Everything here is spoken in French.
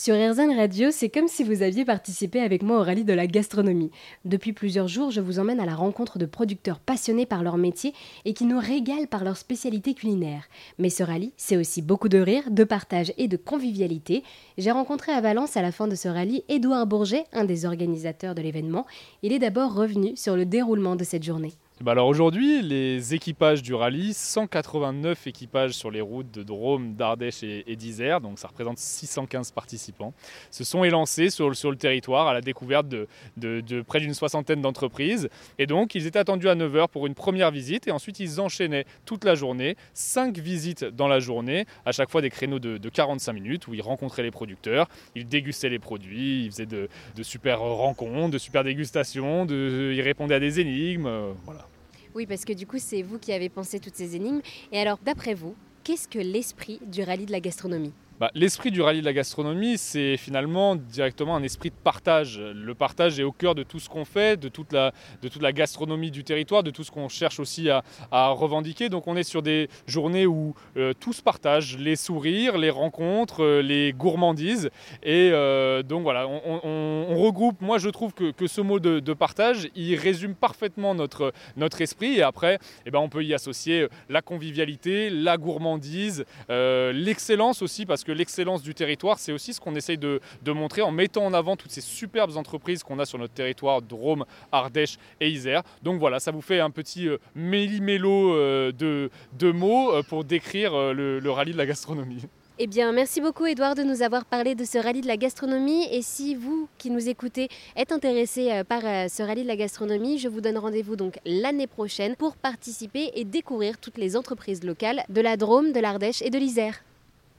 Sur RZN Radio, c'est comme si vous aviez participé avec moi au rallye de la gastronomie. Depuis plusieurs jours, je vous emmène à la rencontre de producteurs passionnés par leur métier et qui nous régalent par leur spécialité culinaire. Mais ce rallye, c'est aussi beaucoup de rire, de partage et de convivialité. J'ai rencontré à Valence à la fin de ce rallye Édouard Bourget, un des organisateurs de l'événement. Il est d'abord revenu sur le déroulement de cette journée. Bah alors aujourd'hui, les équipages du rallye, 189 équipages sur les routes de Drôme, d'Ardèche et, d'Isère, donc ça représente 615 participants, se sont élancés sur, le territoire à la découverte de, près d'une soixantaine d'entreprises. Et donc ils étaient attendus à 9h pour une première visite et ensuite ils enchaînaient toute la journée, 5 visites dans la journée, à chaque fois des créneaux de, 45 minutes où ils rencontraient les producteurs, ils dégustaient les produits, ils faisaient de, super rencontres, de super dégustations, ils répondaient à des énigmes, euh, voilà. Oui, parce que du coup, c'est vous qui avez pensé toutes ces énigmes. Et alors, d'après vous, qu'est-ce que l'esprit du rallye de la gastronomie? Bah, l'esprit du rallye de la gastronomie, c'est finalement directement un esprit de partage. Le partage est au cœur de tout ce qu'on fait, de toute, la, de toute la gastronomie du territoire, de tout ce qu'on cherche aussi à, revendiquer. Donc on est sur des journées où euh, tout se partage, les sourires, les rencontres, euh, les gourmandises. Et euh, donc voilà, on, regroupe, moi je trouve que, ce mot de, partage, il résume parfaitement notre, notre esprit. Et après, eh ben, on peut y associer la convivialité, la gourmandise, l'excellence aussi, parce que l'excellence du territoire, c'est aussi ce qu'on essaye de, montrer en mettant en avant toutes ces superbes entreprises qu'on a sur notre territoire, Drôme, Ardèche et Isère. Donc voilà, ça vous fait un petit euh, méli-mélo euh, de, mots euh, pour décrire le, rallye de la gastronomie. Eh bien, merci beaucoup Edouard de nous avoir parlé de ce rallye de la gastronomie. Et si vous qui nous écoutez êtes intéressé par ce rallye de la gastronomie, je vous donne rendez-vous donc l'année prochaine pour participer et découvrir toutes les entreprises locales de la Drôme, de l'Ardèche et de l'Isère.